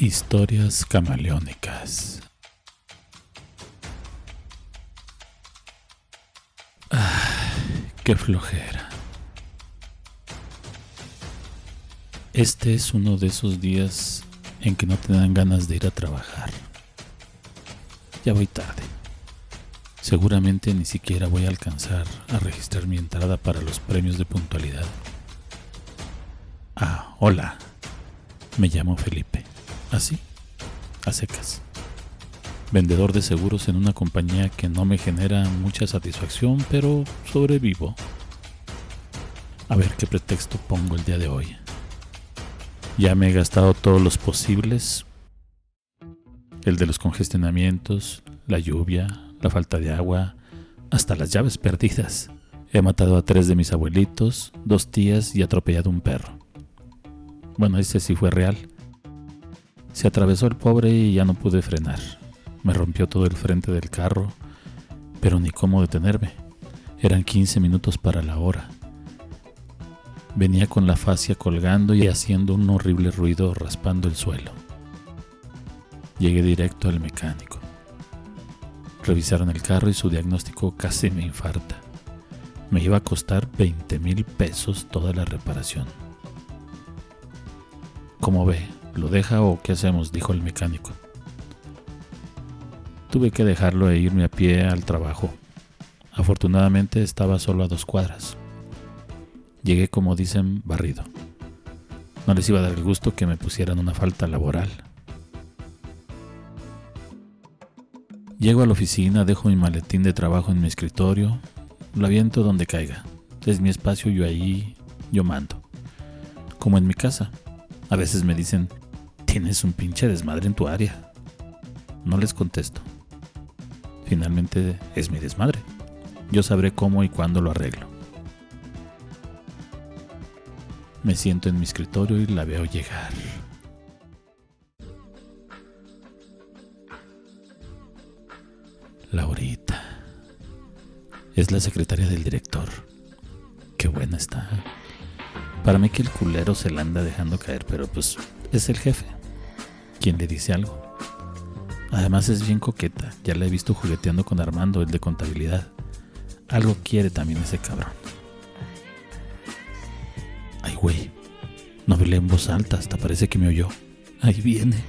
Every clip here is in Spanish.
Historias camaleónicas. Ah, qué flojera. Este es uno de esos días en que no te dan ganas de ir a trabajar. Ya voy tarde. Seguramente ni siquiera voy a alcanzar a registrar mi entrada para los premios de puntualidad. Ah, hola. Me llamo Felipe. Así, a secas. Vendedor de seguros en una compañía que no me genera mucha satisfacción, pero sobrevivo. A ver qué pretexto pongo el día de hoy. Ya me he gastado todos los posibles. El de los congestionamientos, la lluvia, la falta de agua, hasta las llaves perdidas. He matado a tres de mis abuelitos, dos tías y atropellado un perro. Bueno, ese sí fue real. Se atravesó el pobre y ya no pude frenar. Me rompió todo el frente del carro, pero ni cómo detenerme. Eran 15 minutos para la hora. Venía con la fascia colgando y haciendo un horrible ruido raspando el suelo. Llegué directo al mecánico. Revisaron el carro y su diagnóstico casi me infarta. Me iba a costar 20 mil pesos toda la reparación. ¿Cómo ve? ¿Lo deja o qué hacemos? dijo el mecánico. Tuve que dejarlo e irme a pie al trabajo. Afortunadamente estaba solo a dos cuadras. Llegué, como dicen, barrido. No les iba a dar el gusto que me pusieran una falta laboral. Llego a la oficina, dejo mi maletín de trabajo en mi escritorio, lo aviento donde caiga. Es mi espacio, yo ahí, yo mando. Como en mi casa. A veces me dicen, Tienes un pinche desmadre en tu área. No les contesto. Finalmente es mi desmadre. Yo sabré cómo y cuándo lo arreglo. Me siento en mi escritorio y la veo llegar. Laurita. Es la secretaria del director. Qué buena está. Para mí que el culero se la anda dejando caer, pero pues es el jefe quien le dice algo. Además es bien coqueta, ya la he visto jugueteando con Armando, el de contabilidad. Algo quiere también ese cabrón. Ay, güey, no hablé en voz alta, hasta parece que me oyó. Ahí viene.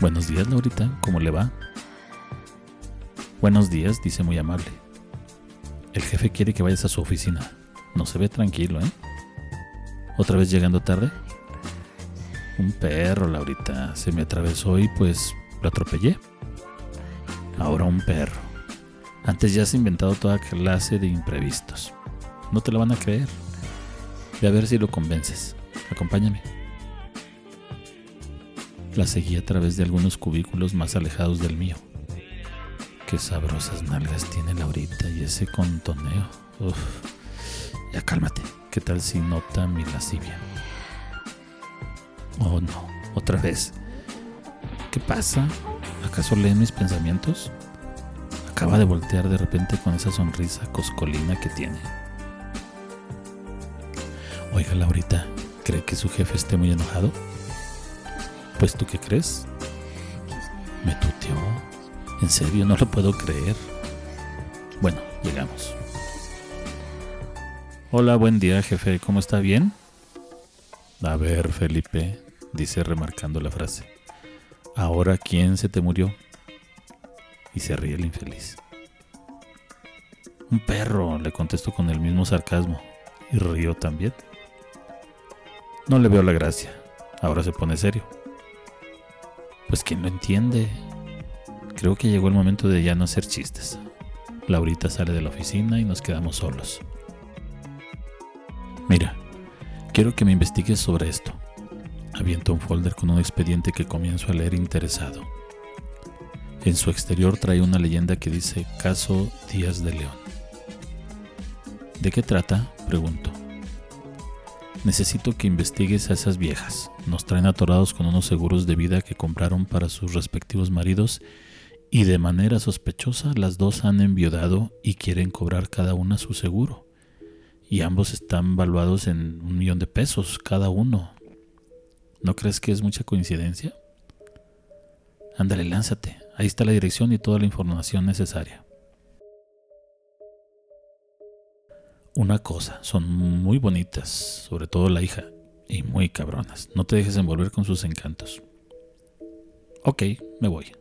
Buenos días, Laurita, ¿cómo le va? Buenos días, dice muy amable. El jefe quiere que vayas a su oficina. No se ve tranquilo, ¿eh? ¿Otra vez llegando tarde? Un perro, Laurita. Se me atravesó y pues lo atropellé. Ahora un perro. Antes ya has inventado toda clase de imprevistos. No te lo van a creer. Ve a ver si lo convences. Acompáñame. La seguí a través de algunos cubículos más alejados del mío. Qué sabrosas nalgas tiene Laurita y ese contoneo. Uf. Ya cálmate. ¿Qué tal si nota mi lascivia? Oh no, otra vez. ¿Qué pasa? ¿Acaso leen mis pensamientos? Acaba de voltear de repente con esa sonrisa coscolina que tiene. Oiga, Laurita, ¿cree que su jefe esté muy enojado? Pues tú qué crees? Me tuteó. En serio, no lo puedo creer. Bueno, llegamos. Hola, buen día, jefe. ¿Cómo está? ¿Bien? A ver, Felipe, dice remarcando la frase. Ahora, ¿quién se te murió? Y se ríe el infeliz. Un perro, le contesto con el mismo sarcasmo. Y río también. No le veo la gracia. Ahora se pone serio. Pues quién lo entiende. Creo que llegó el momento de ya no hacer chistes. Laurita sale de la oficina y nos quedamos solos. Mira, quiero que me investigues sobre esto. Avienta un folder con un expediente que comienzo a leer interesado. En su exterior trae una leyenda que dice Caso Díaz de León. ¿De qué trata? Pregunto. Necesito que investigues a esas viejas. Nos traen atorados con unos seguros de vida que compraron para sus respectivos maridos y de manera sospechosa las dos han enviudado y quieren cobrar cada una su seguro. Y ambos están valuados en un millón de pesos cada uno. ¿No crees que es mucha coincidencia? Ándale, lánzate. Ahí está la dirección y toda la información necesaria. Una cosa, son muy bonitas, sobre todo la hija, y muy cabronas. No te dejes envolver con sus encantos. Ok, me voy.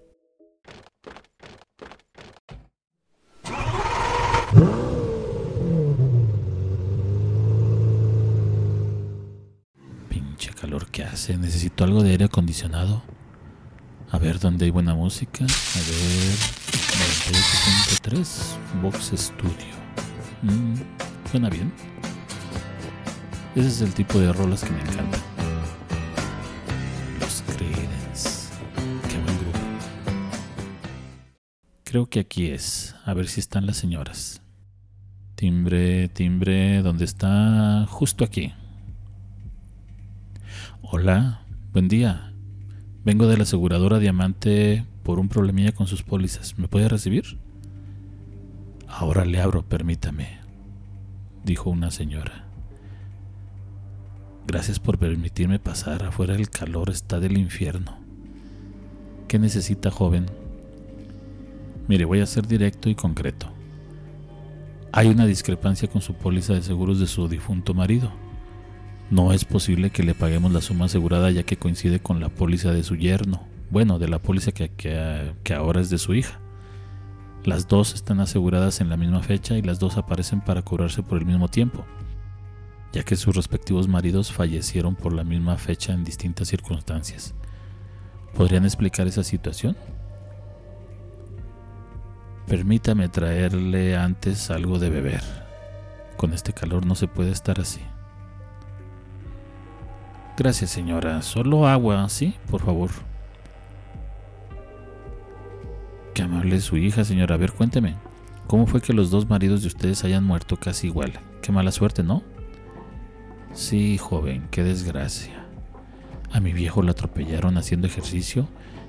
Pinche hace. Necesito algo de aire acondicionado. A ver dónde hay buena música. A ver. 98.3 Box Studio. Mm, suena bien. Ese es el tipo de rolas que me encantan. Los Creedence. Qué. Creo que aquí es. A ver si están las señoras. Timbre, timbre, ¿dónde está? Justo aquí. Hola, buen día. Vengo de la aseguradora Diamante por un problemilla con sus pólizas. ¿Me puede recibir? Ahora le abro, permítame, dijo una señora. Gracias por permitirme pasar. Afuera el calor está del infierno. ¿Qué necesita, joven? Mire, voy a ser directo y concreto. Hay una discrepancia con su póliza de seguros de su difunto marido. No es posible que le paguemos la suma asegurada ya que coincide con la póliza de su yerno, bueno, de la póliza que, que, ahora es de su hija. Las dos están aseguradas en la misma fecha y las dos aparecen para cobrarse por el mismo tiempo, ya que sus respectivos maridos fallecieron por la misma fecha en distintas circunstancias. ¿Podrían explicar esa situación? Permítame traerle antes algo de beber. Con este calor no se puede estar así. Gracias, señora. Solo agua, ¿sí? Por favor. Qué amable es su hija, señora. A ver, cuénteme. ¿Cómo fue que los dos maridos de ustedes hayan muerto casi igual? Qué mala suerte, ¿no? Sí, joven, qué desgracia. A mi viejo lo atropellaron haciendo ejercicio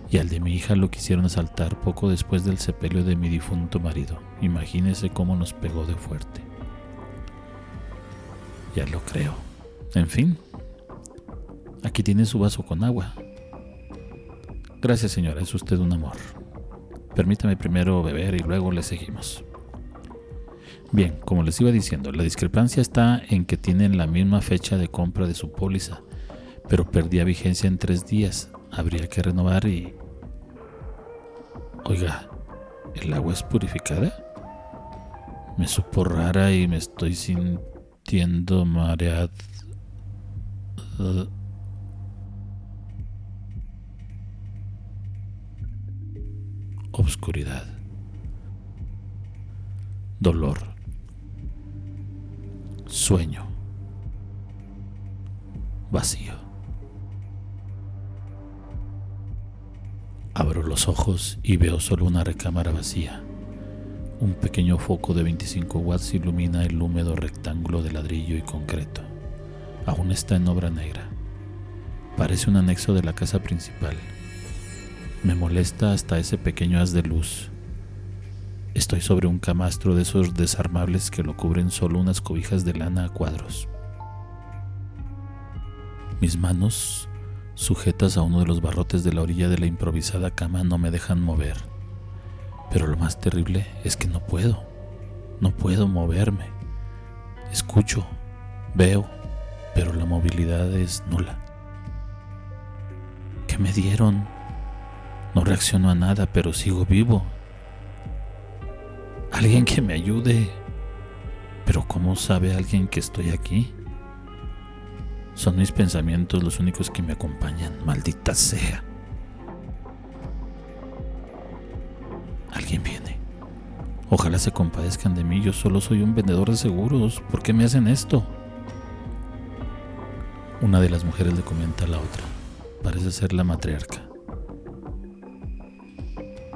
y al de mi hija lo quisieron asaltar poco después del sepelio de mi difunto marido. Imagínese cómo nos pegó de fuerte. Ya lo creo. En fin, Aquí tiene su vaso con agua. Gracias señora, es usted un amor. Permítame primero beber y luego le seguimos. Bien, como les iba diciendo, la discrepancia está en que tienen la misma fecha de compra de su póliza, pero perdía vigencia en tres días. Habría que renovar y... Oiga, ¿el agua es purificada? Me supo rara y me estoy sintiendo mareado. Obscuridad, dolor, sueño, vacío. Abro los ojos y veo solo una recámara vacía. Un pequeño foco de 25 watts ilumina el húmedo rectángulo de ladrillo y concreto. Aún está en obra negra. Parece un anexo de la casa principal me molesta hasta ese pequeño haz de luz. Estoy sobre un camastro de esos desarmables que lo cubren solo unas cobijas de lana a cuadros. Mis manos, sujetas a uno de los barrotes de la orilla de la improvisada cama, no me dejan mover. Pero lo más terrible es que no puedo. No puedo moverme. Escucho, veo, pero la movilidad es nula. ¿Qué me dieron? No reacciono a nada, pero sigo vivo. Alguien que me ayude. Pero ¿cómo sabe alguien que estoy aquí? Son mis pensamientos los únicos que me acompañan, maldita sea. Alguien viene. Ojalá se compadezcan de mí, yo solo soy un vendedor de seguros. ¿Por qué me hacen esto? Una de las mujeres le comenta a la otra. Parece ser la matriarca.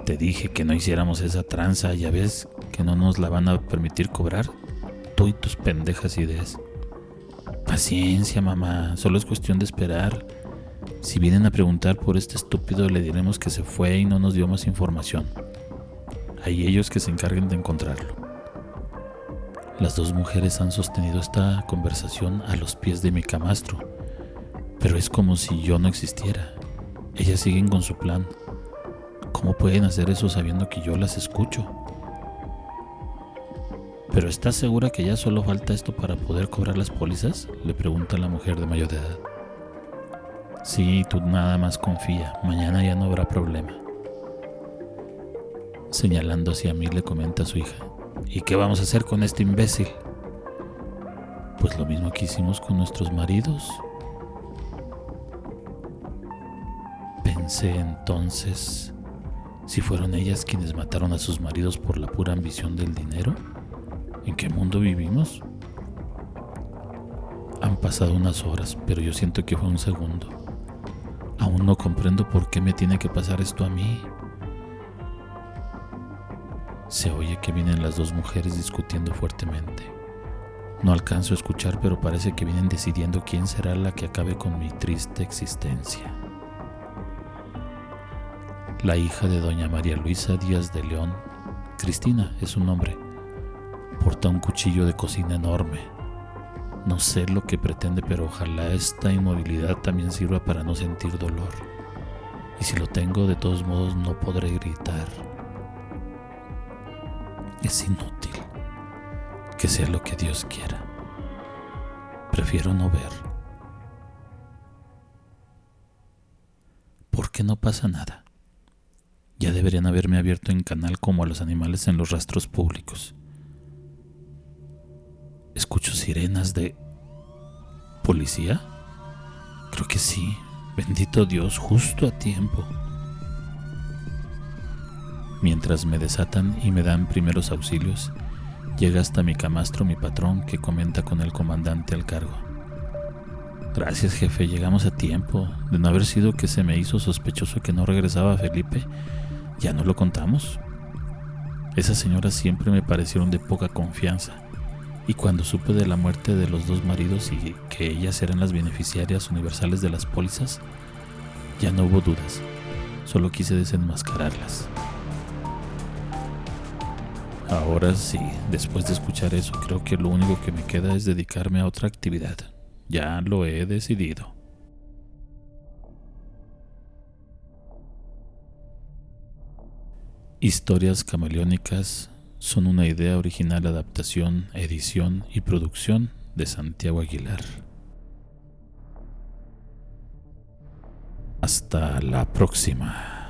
Te dije que no hiciéramos esa tranza, ya ves que no nos la van a permitir cobrar. Tú y tus pendejas ideas. Paciencia, mamá, solo es cuestión de esperar. Si vienen a preguntar por este estúpido, le diremos que se fue y no nos dio más información. Hay ellos que se encarguen de encontrarlo. Las dos mujeres han sostenido esta conversación a los pies de mi camastro, Pero es como si yo no existiera. Ellas siguen con su plan. ¿Cómo pueden hacer eso sabiendo que yo las escucho? ¿Pero estás segura que ya solo falta esto para poder cobrar las pólizas? Le pregunta la mujer de mayor edad. Sí, tú nada más confía. Mañana ya no habrá problema. Señalando hacia mí le comenta a su hija. ¿Y qué vamos a hacer con este imbécil? Pues lo mismo que hicimos con nuestros maridos. Pensé entonces, si fueron ellas quienes mataron a sus maridos por la pura ambición del dinero, ¿en qué mundo vivimos? Han pasado unas horas, pero yo siento que fue un segundo. Aún no comprendo por qué me tiene que pasar esto a mí. Se oye que vienen las dos mujeres discutiendo fuertemente. No alcanzo a escuchar, pero parece que vienen decidiendo quién será la que acabe con mi triste existencia la hija de doña María Luisa Díaz de León, Cristina es su nombre, porta un cuchillo de cocina enorme. No sé lo que pretende, pero ojalá esta inmovilidad también sirva para no sentir dolor. Y si lo tengo, de todos modos no podré gritar. Es inútil. Que sea lo que Dios quiera. Prefiero no ver. ¿Por qué no pasa nada? Ya deberían haberme abierto en canal como a los animales en los rastros públicos. ¿Escucho sirenas de... policía? Creo que sí. Bendito Dios, justo a tiempo. Mientras me desatan y me dan primeros auxilios, llega hasta mi camastro mi patrón que comenta con el comandante al cargo. Gracias jefe, llegamos a tiempo. De no haber sido que se me hizo sospechoso que no regresaba Felipe, ya no lo contamos. Esas señoras siempre me parecieron de poca confianza, y cuando supe de la muerte de los dos maridos y que ellas eran las beneficiarias universales de las pólizas, ya no hubo dudas, solo quise desenmascararlas. Ahora sí, después de escuchar eso, creo que lo único que me queda es dedicarme a otra actividad. Ya lo he decidido. Historias camaleónicas son una idea original, adaptación, edición y producción de Santiago Aguilar. Hasta la próxima.